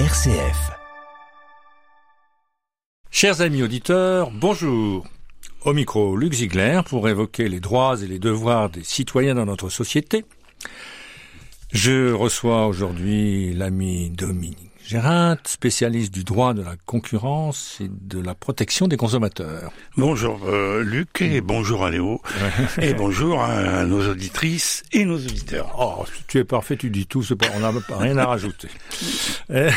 RCF. Chers amis auditeurs, bonjour. Au micro, Luc Ziegler pour évoquer les droits et les devoirs des citoyens dans notre société. Je reçois aujourd'hui l'ami Dominique Gérard, spécialiste du droit de la concurrence et de la protection des consommateurs. Bonjour euh, Luc et bonjour à Léo et bonjour à nos auditrices et nos auditeurs. Oh, tu es parfait, tu dis tout, pas, on n'a rien à rajouter. Euh,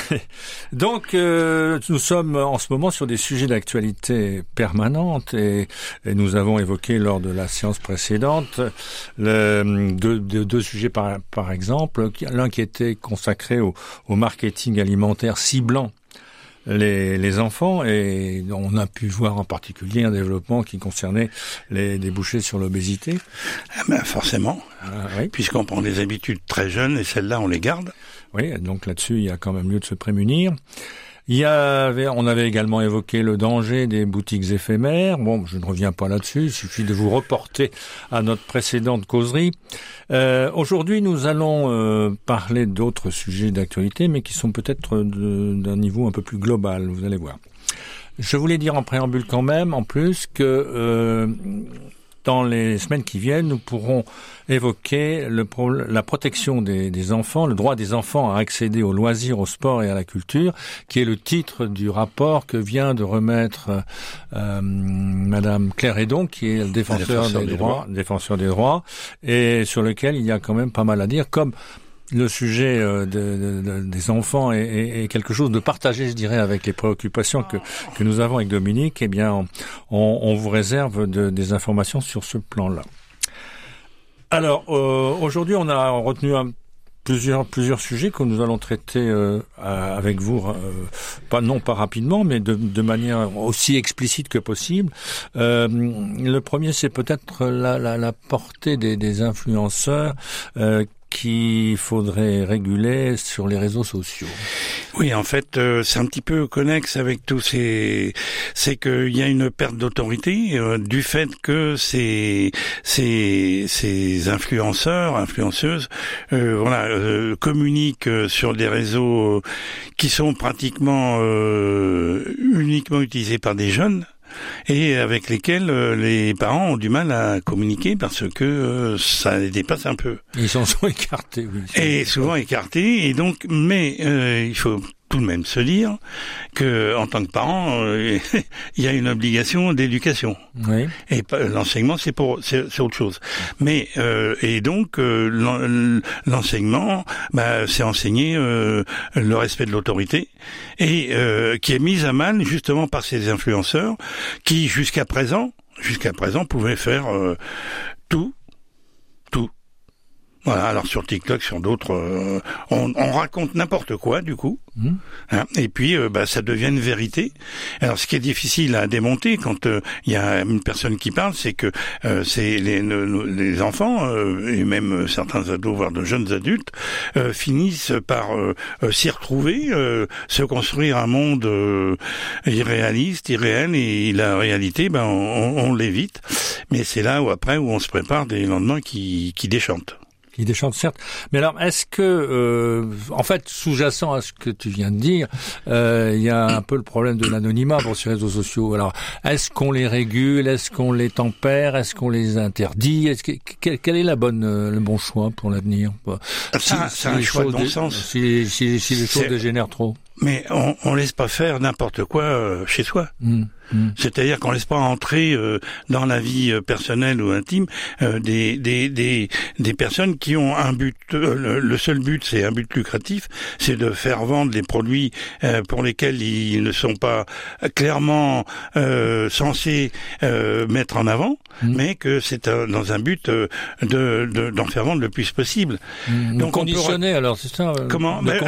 donc, euh, nous sommes en ce moment sur des sujets d'actualité permanente et, et, nous avons évoqué lors de la séance précédente le, deux, deux, sujets par, par exemple, l'un qui était consacré au, au marketing alimentaire alimentaire ciblant les, les, enfants et on a pu voir en particulier un développement qui concernait les débouchés sur l'obésité. Ah ben forcément, ah, oui. puisqu'on prend des habitudes très jeunes et celles-là on les garde. Oui, donc là-dessus il y a quand même lieu de se prémunir. Il y avait, on avait également évoqué le danger des boutiques éphémères. Bon, je ne reviens pas là-dessus. Il suffit de vous reporter à notre précédente causerie. Euh, Aujourd'hui, nous allons euh, parler d'autres sujets d'actualité, mais qui sont peut-être d'un niveau un peu plus global. Vous allez voir. Je voulais dire en préambule quand même, en plus, que euh, dans les semaines qui viennent, nous pourrons évoquer le, la protection des, des, enfants, le droit des enfants à accéder aux loisirs, au sport et à la culture, qui est le titre du rapport que vient de remettre euh, Madame Claire Edon, qui est le défenseur, des, des, droits, droits, défenseur des droits, et sur lequel il y a quand même pas mal à dire, comme le sujet euh, de, de, des enfants est, est, est, quelque chose de partagé, je dirais, avec les préoccupations que, que nous avons avec Dominique, eh bien, on, on vous réserve de, des informations sur ce plan-là. Alors, euh, aujourd'hui, on a retenu un, plusieurs plusieurs sujets que nous allons traiter euh, avec vous, euh, pas non pas rapidement, mais de, de manière aussi explicite que possible. Euh, le premier, c'est peut-être la, la, la, portée des, des influenceurs qu'il faudrait réguler sur les réseaux sociaux. Oui, en fait, euh, c'est un petit peu connexe avec tous ces, c'est qu'il y a une perte d'autorité euh, du fait que ces ces ces influenceurs, influenceuses, euh, voilà, communiquent sur des réseaux qui sont pratiquement uniquement utilisés par des jeunes et avec lesquels euh, les parents ont du mal à communiquer parce que euh, ça les dépasse un peu. Ils s'en sont écartés, oui. Et souvent écartés, et donc, mais euh, il faut tout de même se dire que en tant que parent, euh, il y a une obligation d'éducation. Oui. Et l'enseignement, c'est pour c'est autre chose. Mais euh, et donc euh, l'enseignement, bah, c'est enseigner euh, le respect de l'autorité et euh, qui est mise à mal justement par ces influenceurs qui jusqu'à présent, jusqu'à présent, pouvaient faire tout voilà, alors sur TikTok, sur d'autres, euh, on, on, raconte n'importe quoi du coup, mmh. hein, et puis euh, bah, ça devient une vérité. Alors ce qui est difficile à démonter quand il euh, y a une personne qui parle, c'est que euh, c'est les, les, enfants et même certains ados, voire de jeunes adultes, finissent par s'y retrouver, se construire un monde irréaliste, irréel, et la réalité, ben on, on l'évite. Mais c'est là où après où on se prépare des lendemains qui, qui déchantent qui déchante certes. Mais alors, est-ce que, euh, en fait, sous-jacent à ce que tu viens de dire, euh, il y a un peu le problème de l'anonymat pour ces réseaux sociaux. Alors, est-ce qu'on les régule? Est-ce qu'on les tempère? Est-ce qu'on les interdit? Est-ce que, quel, est la bonne, euh, le bon choix pour l'avenir? Si, C'est un choix de bon sens. Si, si, si les choses dégénèrent trop. Mais on, on laisse pas faire n'importe quoi euh, chez soi. Mmh. Mmh. C'est-à-dire qu'on laisse pas entrer euh, dans la vie euh, personnelle ou intime euh, des, des, des, des, personnes qui ont un but. Le, le, seul but, c'est un but lucratif, c'est de faire vendre des produits pour lesquels ils ne sont pas clairement censés mettre en avant, mmh. mais que c'est dans un but de d'en de, faire vendre le plus possible. Donc conditionner, peut... alors c'est ça. Comment ben,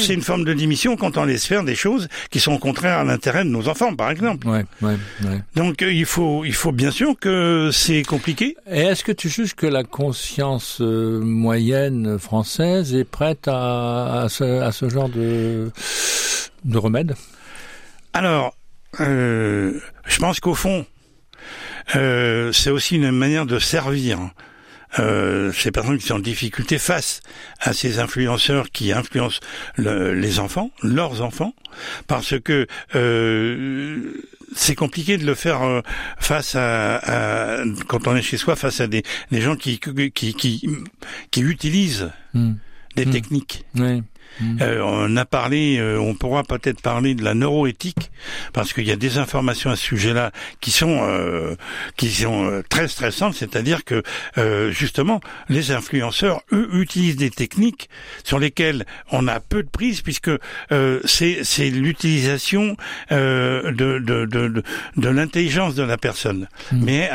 C'est une forme de démission quand on laisse faire des choses qui sont contraires à l'intérêt de nos enfants, par exemple. Ouais, ouais, ouais. Donc euh, il faut, il faut bien sûr que c'est compliqué. Et est-ce que tu juges que la conscience euh, moyenne française est prête à, à, ce, à ce, genre de, de remède? Alors, euh, je pense qu'au fond, c'est aussi une manière de servir euh, ces personnes qui sont en difficulté face à ces influenceurs qui influencent les enfants, leurs enfants, parce que euh, c'est compliqué de le faire euh, face à, quand on est chez soi face à des, des gens qui qui qui, qui utilisent hmm. des hmm. techniques. Oui. Mm. Euh, on a parlé, euh, on pourra peut-être parler de la neuroéthique parce qu'il y a des informations à ce sujet-là qui sont euh, qui sont très stressantes, c'est-à-dire que justement les influenceurs eux utilisent des techniques sur lesquelles on a peu de prise puisque c'est c'est l'utilisation de de de, de, l'intelligence de la personne, mm. mais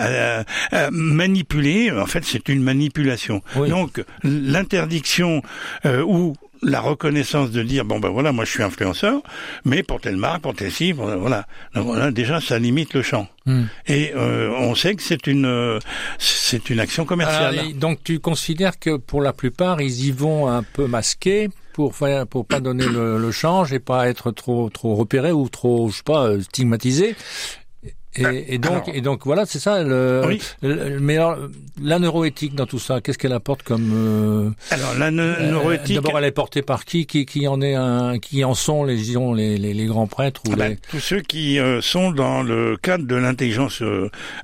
manipuler en fait c'est une manipulation. Donc l'interdiction ou la reconnaissance de dire bon ben voilà moi je suis influenceur mais pour telle marque pour telle cible voilà. Donc voilà déjà ça limite le champ. Hmm. et euh, on sait que c'est une euh, c'est une action commerciale. Donc tu considères que pour la plupart ils y vont un peu masqués pour faire, pour pas donner le, le change et pas être trop trop repéré ou trop je sais pas stigmatisé et, et, donc, et donc voilà, c'est ça. Le, mais alors, la neuroéthique dans tout ça, qu'est-ce qu'elle apporte comme euh, Alors la euh, neuroéthique. D'abord, elle est portée par qui, qui, qui en est un, qui en sont les disons les, les, les grands prêtres ou ah ben, tous ceux qui euh, sont dans le cadre de l'intelligence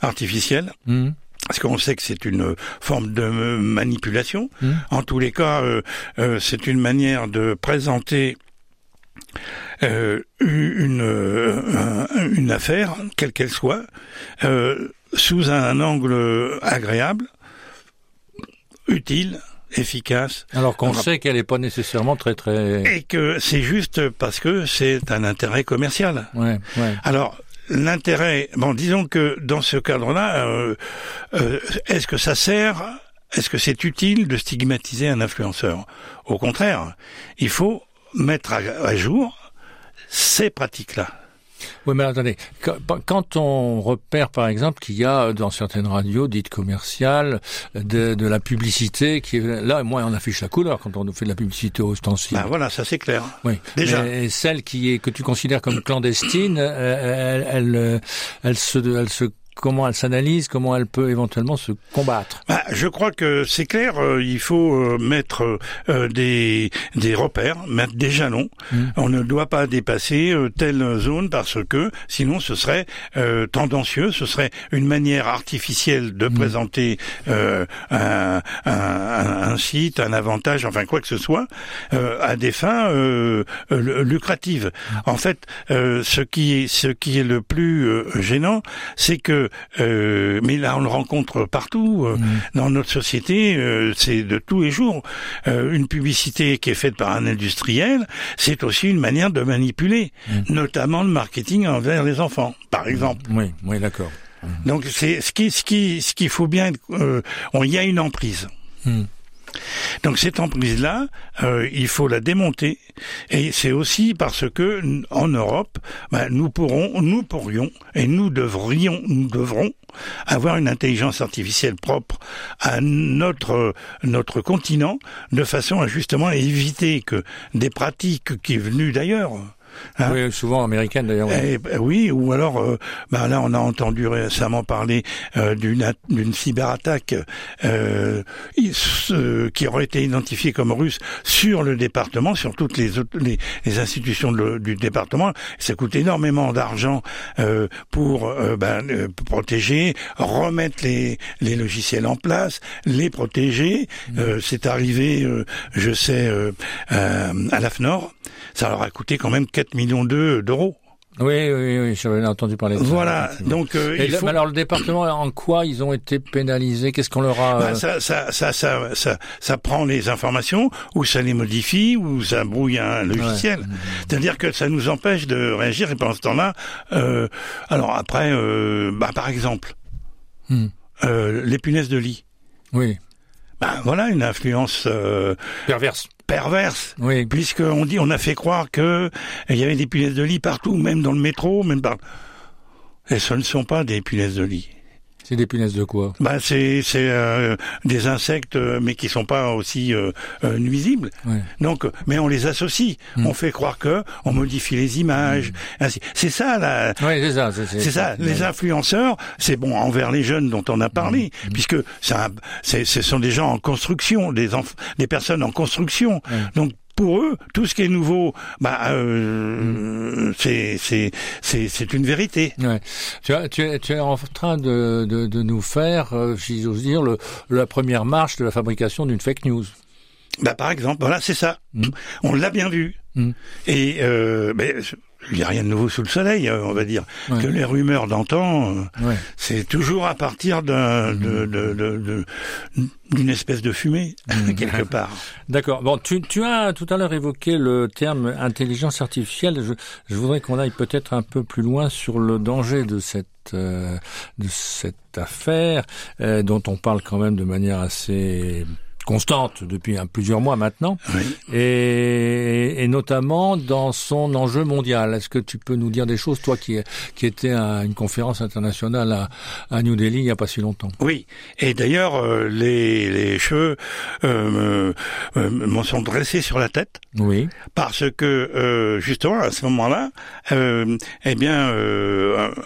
artificielle. Mmh. Parce qu'on sait que c'est une forme de manipulation. Mmh. En tous les cas, c'est une manière de présenter euh, une, euh, une affaire, quelle qu'elle soit, euh, sous un angle agréable, utile, efficace. Alors qu'on sait qu'elle n'est pas nécessairement très très. Et que c'est juste parce que c'est un intérêt commercial. Ouais, ouais. Alors l'intérêt, bon, disons que dans ce cadre-là, euh, euh, est-ce que ça sert Est-ce que c'est utile de stigmatiser un influenceur? Au contraire, il faut mettre à jour ces pratiques-là. Oui, mais attendez, quand on repère par exemple qu'il y a dans certaines radios dites commerciales de, de, la publicité qui est là, moi on affiche la couleur quand on fait de la publicité ostensible. Ben voilà, ça c'est clair. Oui, déjà. Mais celle qui est que tu considères comme clandestine, elle, elle, elle, se, elle se comment elle s'analyse, comment elle peut éventuellement se combattre bah, Je crois que c'est clair, euh, il faut euh, mettre euh, des, des repères, mettre des jalons. Mmh. On ne doit pas dépasser telle zone parce que sinon ce serait tendancieux, ce serait une manière artificielle de mmh. présenter un, un, un, site, un avantage, enfin quoi que ce soit, à des fins lucratives. Mmh. En fait, ce qui est ce qui est le plus gênant, c'est que euh, mais là on le rencontre partout euh, mm. dans notre société, euh, c'est de tous les jours. une publicité qui est faite par un industriel, c'est aussi une manière de manipuler, mm. notamment le marketing envers les enfants, par mm. exemple. Oui, oui, d'accord. Donc c'est ce qui, ce qui, ce qu'il faut bien. il y a une emprise. Donc cette emprise-là, euh, il faut la démonter, et c'est aussi parce que en Europe, ben, nous pourrons, nous pourrions, et nous devrions, nous devrons avoir une intelligence artificielle propre à notre notre continent, de façon à justement éviter que des pratiques qui venues d'ailleurs Hein oui, souvent américaine d'ailleurs. Eh, ben oui. ou alors, euh, ben là, on a entendu récemment parler euh, d'une cyberattaque euh, qui aurait été identifiée comme russe sur le département, sur toutes les les, les institutions du département. Ça coûte énormément d'argent euh, pour ben, protéger, remettre les les logiciels en place, les protéger. Mmh. C'est arrivé, je sais, à l'AFNOR. Ça leur a coûté quand même 4 millions d'euros. Oui, oui, oui, j'avais entendu parler de ça. Voilà, donc euh, il faut... alors le département, en quoi ils ont été pénalisés? Qu'est-ce qu'on leur a bah, ça, ça, ça, ça, ça, ça, prend les informations, ou ça les modifie, ou ça brouille un logiciel. C'est-à-dire que ça nous empêche de réagir. Et pendant ce temps-là, euh, alors après, euh, bah, par exemple, hmm. euh, les punaises de lit. Oui. Ben voilà une influence euh, perverse perverse. Oui. Puisqu'on dit, on a fait croire que il y avait des punaises de lit partout, même dans le métro, même par... Et ce ne sont pas des punaises de lit. C'est des punaises de quoi Bah c'est c'est euh, des insectes, euh, mais qui sont pas aussi euh, nuisibles. Donc, mais on les associe. Hmm. On fait croire que on modifie les images. Hmm. C'est ça la. Oui, c'est ça. C'est ça. Les influenceurs, c'est bon envers les jeunes dont on a parlé, hmm. puisque ça, ce sont des gens en construction, des des personnes en construction. Donc pour eux, tout ce qui est nouveau, bah, euh, c'est c'est c'est une vérité. Ouais. Tu, as, tu, es, tu es en train de, de, de nous faire, euh, si j'ose dire, le, la première marche de la fabrication d'une fake news. Bah, par exemple, voilà, c'est ça. Mm. On l'a bien vu. Mm. Et euh, mais, il n'y a rien de nouveau sous le soleil, euh, on va dire. Que les rumeurs d'antan, euh, c'est toujours à partir d'un, de, de, d'une espèce de fumée, quelque part. D'accord. Bon, tu, tu as tout à l'heure évoqué le terme intelligence artificielle. Je, je voudrais qu'on aille peut-être un peu plus loin sur le danger de cette de cette affaire dont on parle quand même de manière assez constante depuis plusieurs mois maintenant, et, et, notamment dans son enjeu mondial. Est-ce que tu peux nous dire des choses, toi qui, qui étais à une conférence internationale à, à New Delhi il n'y a pas si longtemps? Oui, et d'ailleurs euh, les, les cheveux euh, euh, m'en sont dressés sur la tête. Oui. Parce que euh, justement à ce moment-là, euh, eh bien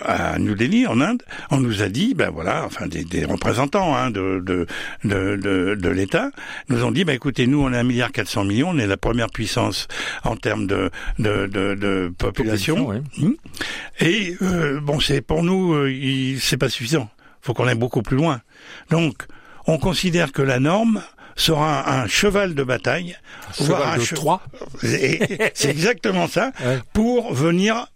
à New Delhi en Inde, on nous a dit, ben voilà, enfin des, des représentants hein, de, de, de, de, de l'État nous ont dit, bah, écoutez, nous, on est un milliard 400 millions, on est la première puissance en termes de, de, de, de population. Hum. Et euh, bon, c'est pour nous, euh, c'est pas suffisant. Faut qu'on aille beaucoup plus loin. Donc, on considère que la norme sera un, cheval de bataille, un cheval de Troie. C'est exactement ça, pour venir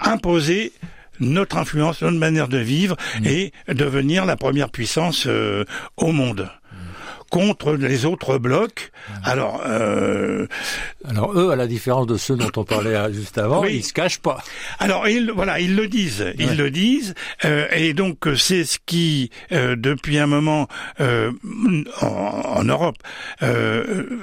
imposer notre influence, notre manière de vivre mmh. et devenir la première puissance euh, au monde contre les autres blocs. Alors, euh... alors eux, à la différence de ceux dont on parlait euh, juste avant, ils se cachent pas. Alors ils, voilà, ils le disent, ils le disent, euh, et donc c'est ce qui, euh, depuis un moment, euh, en, en, Europe,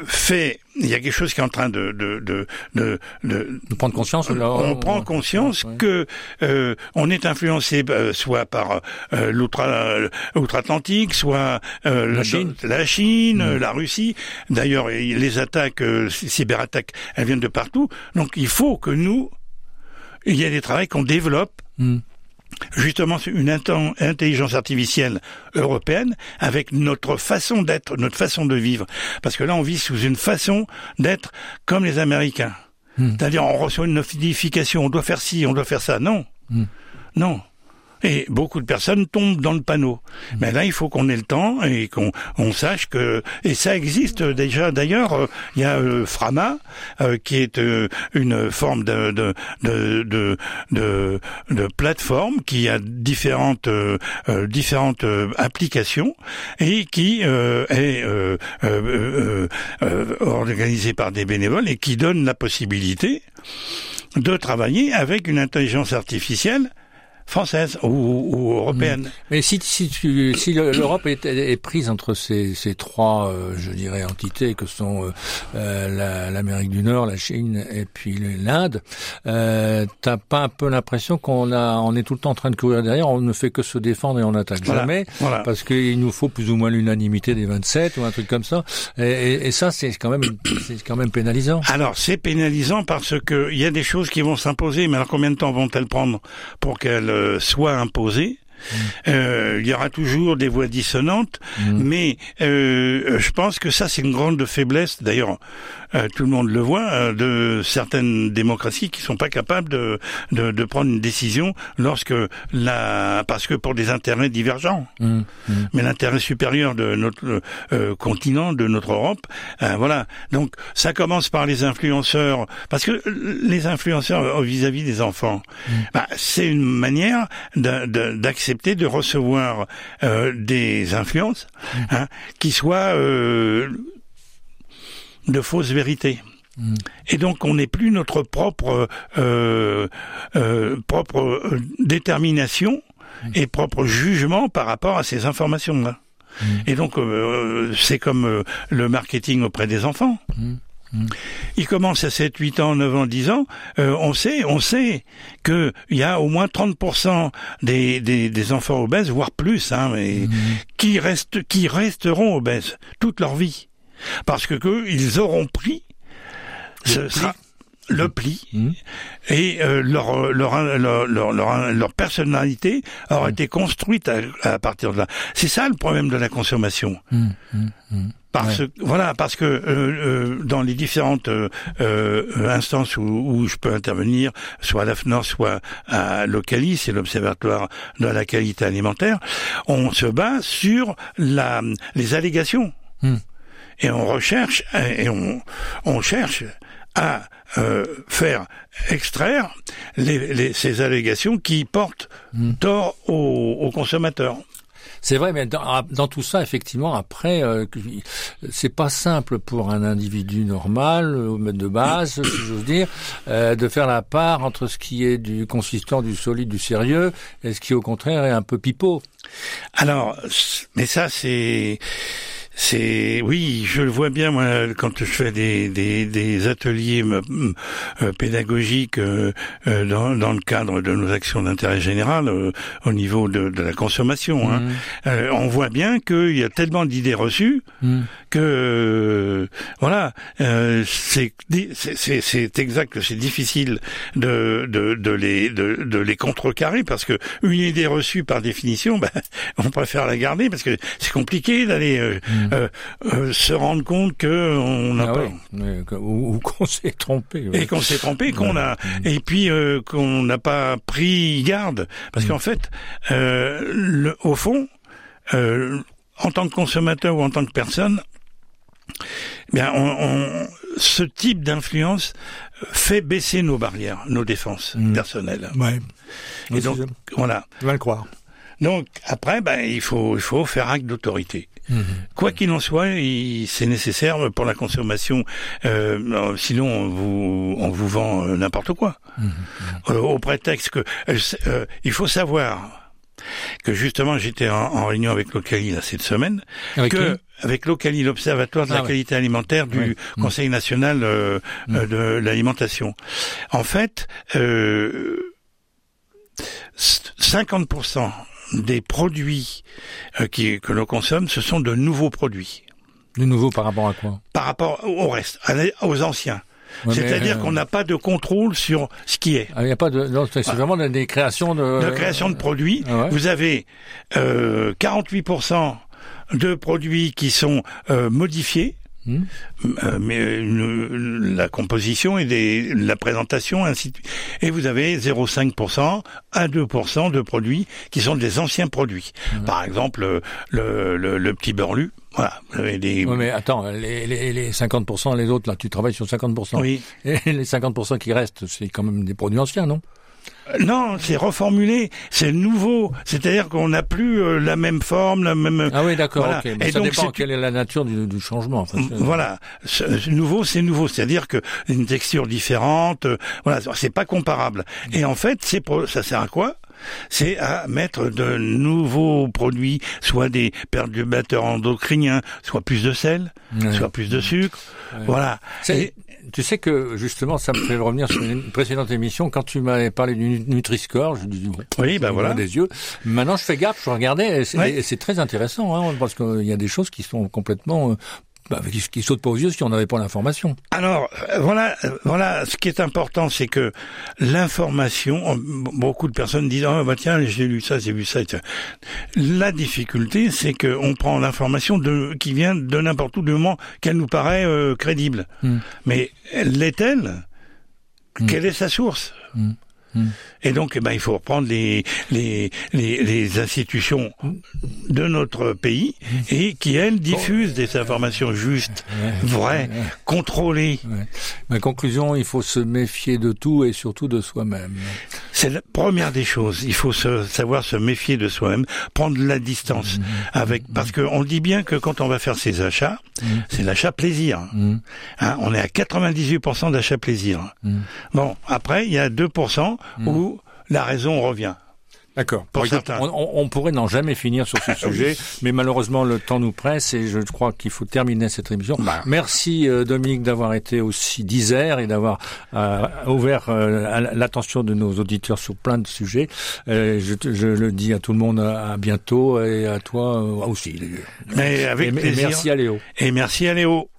fait il y a quelque chose qui est en train de de de de, de, prendre conscience. on, prend conscience que euh, on est influencé euh, soit par euh, l'outre-Atlantique, soit euh, la Chine, la, Chine la Russie. D'ailleurs, les attaques, cyberattaques, elles viennent de partout. Donc, il faut que nous, il y ait des travaux qu'on développe. Mm justement une intelligence artificielle européenne avec notre façon d'être, notre façon de vivre. Parce que là, on vit sous une façon d'être comme les Américains. Hmm. C'est-à-dire, on reçoit une notification, on doit faire ci, on doit faire ça. Non. Hmm. Non. Et beaucoup de personnes tombent dans le panneau. Mais là, il faut qu'on ait le temps et qu'on on sache que et ça existe déjà. D'ailleurs, euh, il y a euh, Frama euh, qui est une forme de de, de de de de plateforme qui a différentes différentes applications et qui est organisée par des bénévoles et qui donne la possibilité de travailler avec une intelligence artificielle française ou, européenne. Mm. Mais si, si, si l'Europe est, est, prise entre ces, ces trois, euh, je dirais, entités que sont euh, euh l'Amérique du Nord, la Chine et puis l'Inde, euh, t'as pas un peu l'impression qu'on a, on est tout le temps en train de courir derrière, on ne fait que se défendre et on n'attaque jamais, parce qu'il nous faut plus ou moins l'unanimité des 27 ou un truc comme ça. Et, et, et ça, c'est quand même, c'est quand même pénalisant. Alors c'est pénalisant parce que il y a des choses qui vont s'imposer, mais alors combien de temps vont-elles prendre pour qu'elles soit imposé. Mm. Euh, il y aura toujours des voix dissonantes, mm. mais euh, je pense que ça c'est une grande faiblesse. D'ailleurs, euh, tout le monde le voit, euh, de certaines démocraties qui sont pas capables de, de, de, prendre une décision lorsque la parce que pour des intérêts divergents. Mmh, mmh. Mais l'intérêt supérieur de notre euh, continent, de notre Europe, voilà. Donc ça commence par les influenceurs, parce que les influenceurs vis-à-vis des enfants, bah, c'est une manière d'accepter de, de, recevoir des influences hein, qui soient de fausses vérités. Mm. Et donc on n'est plus notre propre euh, euh, propre euh, détermination mm. et propre jugement par rapport à ces informations-là. Mm. Et donc c'est comme le marketing auprès des enfants. Il commence à 7, 8 ans, 9 ans, 10 ans. Euh, on sait, on sait que il y a au moins 30% des, des, des, enfants obèses, voire plus, hein, mais, qui restent, qui resteront obèses toute leur vie. Parce que, que ils auront pris ce, sera, le pli mmh. et euh, leur, leur, leur, leur, leur, personnalité aura mmh. été construite à, à, partir de là. C'est ça le problème de la consommation. Mmh. Parce ouais. voilà, parce que euh, euh, dans les différentes euh, instances où, où, je peux intervenir, soit à l'AFNOR, soit à l'OCALI, c'est l'Observatoire de la qualité alimentaire, on se base sur la, les allégations. Et on recherche et on, on cherche à euh, faire extraire les, les, ces allégations qui portent mmh. tort aux, aux consommateurs. C'est vrai, mais dans, dans, tout ça, effectivement, après, euh, c'est pas simple pour un individu normal, euh, de base, si j'ose dire, euh, de faire la part entre ce qui est du consistant, du solide, du sérieux, et ce qui, au contraire, est un peu pipeau. Alors, mais ça, c'est c'est oui, je le vois bien moi quand je fais des, des, des ateliers euh, pédagogiques euh, euh, dans, dans, le cadre de nos actions d'intérêt général euh, au niveau de, de la consommation. Hein. Mmh. on voit bien qu'il y a tellement d'idées reçues mmh. que voilà, c'est c'est exact, c'est difficile de, de, de les de, de, les contrecarrer parce que une idée reçue par définition, ben, on préfère la garder parce que c'est compliqué d'aller mmh. Euh, euh, se rendre compte que on n'a ah pas oui, ou, ou qu'on s'est trompé ouais. et qu'on s'est trompé qu'on ouais. a et puis euh, qu'on n'a pas pris garde parce mmh. qu'en fait le, au fond en tant que consommateur ou en tant que personne bien on, on, ce type d'influence fait baisser nos barrières, nos défenses mmh. personnelles. Ouais. Et donc, voilà. Je vais le croire. Donc, après, ben, il faut, il faut faire acte d'autorité. Mmh. Quoi qu'il en soit, c'est nécessaire pour la consommation. Euh, sinon, on vous, on vous vend euh, n'importe quoi. Mmh. Euh, au prétexte que euh, il faut savoir que justement j'étais en, en, réunion avec Locali là cette semaine, avec que avec l'Ocali, l'Observatoire de ah, la ouais. qualité alimentaire du oui. Conseil national euh, de l'alimentation. En fait, euh, 50% des produits euh, qui, que l'on consomme, ce sont de nouveaux produits. De nouveaux par rapport à quoi? Par rapport au reste, aux anciens. Ouais, C'est-à-dire euh... qu'on n'a pas de contrôle sur ce qui est. Il n'y a pas de. C'est vraiment des créations de. De création de produits. Ah ouais. Vous avez euh, 48% de produits qui sont euh, modifiés. Mmh. Euh, mais une, la composition et des, la présentation ainsi de et vous avez 0,5% à 2% de produits qui sont des anciens produits. Mmh. Par exemple le, le, le petit beurlu. Voilà, vous avez des... Oui, mais attends, les, les, les 50%, les autres, là, tu travailles sur 50%. Oui. Et les 50% qui restent, c'est quand même des produits anciens, non? Non, c'est reformulé, c'est nouveau. C'est-à-dire qu'on n'a plus euh, la même forme, la même. Ah oui, d'accord. Voilà. Okay. Mais Et ça donc, dépend quelle est la nature du, du changement. Enfin, voilà, ce, nouveau, c'est nouveau. C'est-à-dire que une texture différente. Euh, voilà, c'est pas comparable. Et en fait, c'est ça sert à quoi? C'est à mettre de nouveaux produits, soit des perturbateurs endocriniens, soit plus de sel, soit plus de sucre. Voilà. Et, tu sais que justement, ça me fait revenir sur une précédente émission quand tu m'avais parlé du Nutri-Score. Je dis oui, ben voilà. Des yeux. Maintenant, je fais gaffe, je regardais, et c'est très intéressant hein, parce qu'il y a des choses qui sont complètement bah, qui, qui saute pas aux yeux si on n'avait pas l'information. Alors voilà, voilà, ce qui est important, c'est que l'information. Beaucoup de personnes disent oh, bah tiens j'ai lu ça, j'ai vu ça. La difficulté, c'est que on prend l'information de qui vient de n'importe où du moment qu'elle nous paraît euh, crédible. Mm. Mais l'est-elle? Mm. Quelle est sa source? Mm. Et donc, eh ben, il faut reprendre les, les, les, les, institutions de notre pays et qui, elles, diffusent des informations justes, vraies, contrôlées. Ma conclusion, il faut se méfier de tout et surtout de soi-même. C'est la première des choses. Il faut se, savoir se méfier de soi-même, prendre la distance avec, parce qu'on dit bien que quand on va faire ses achats, c'est l'achat plaisir. Hein, on est à 98% d'achat plaisir. Bon, après, il y a 2% mmh. où la raison revient. D'accord. On, on pourrait n'en jamais finir sur ce sujet, mais malheureusement le temps nous presse et je crois qu'il faut terminer cette émission. Bah. Merci euh, Dominique d'avoir été aussi disert et d'avoir euh, ouvert euh, l'attention de nos auditeurs sur plein de sujets. Je, le dis à tout le monde à, à bientôt et à toi aussi. d'ailleurs. Mais avec et, et plaisir. merci à Léo. Et merci à Léo.